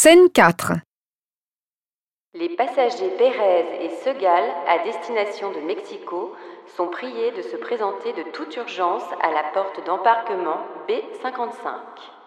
Scène 4. Les passagers Pérez et Segal à destination de Mexico sont priés de se présenter de toute urgence à la porte d'embarquement B55.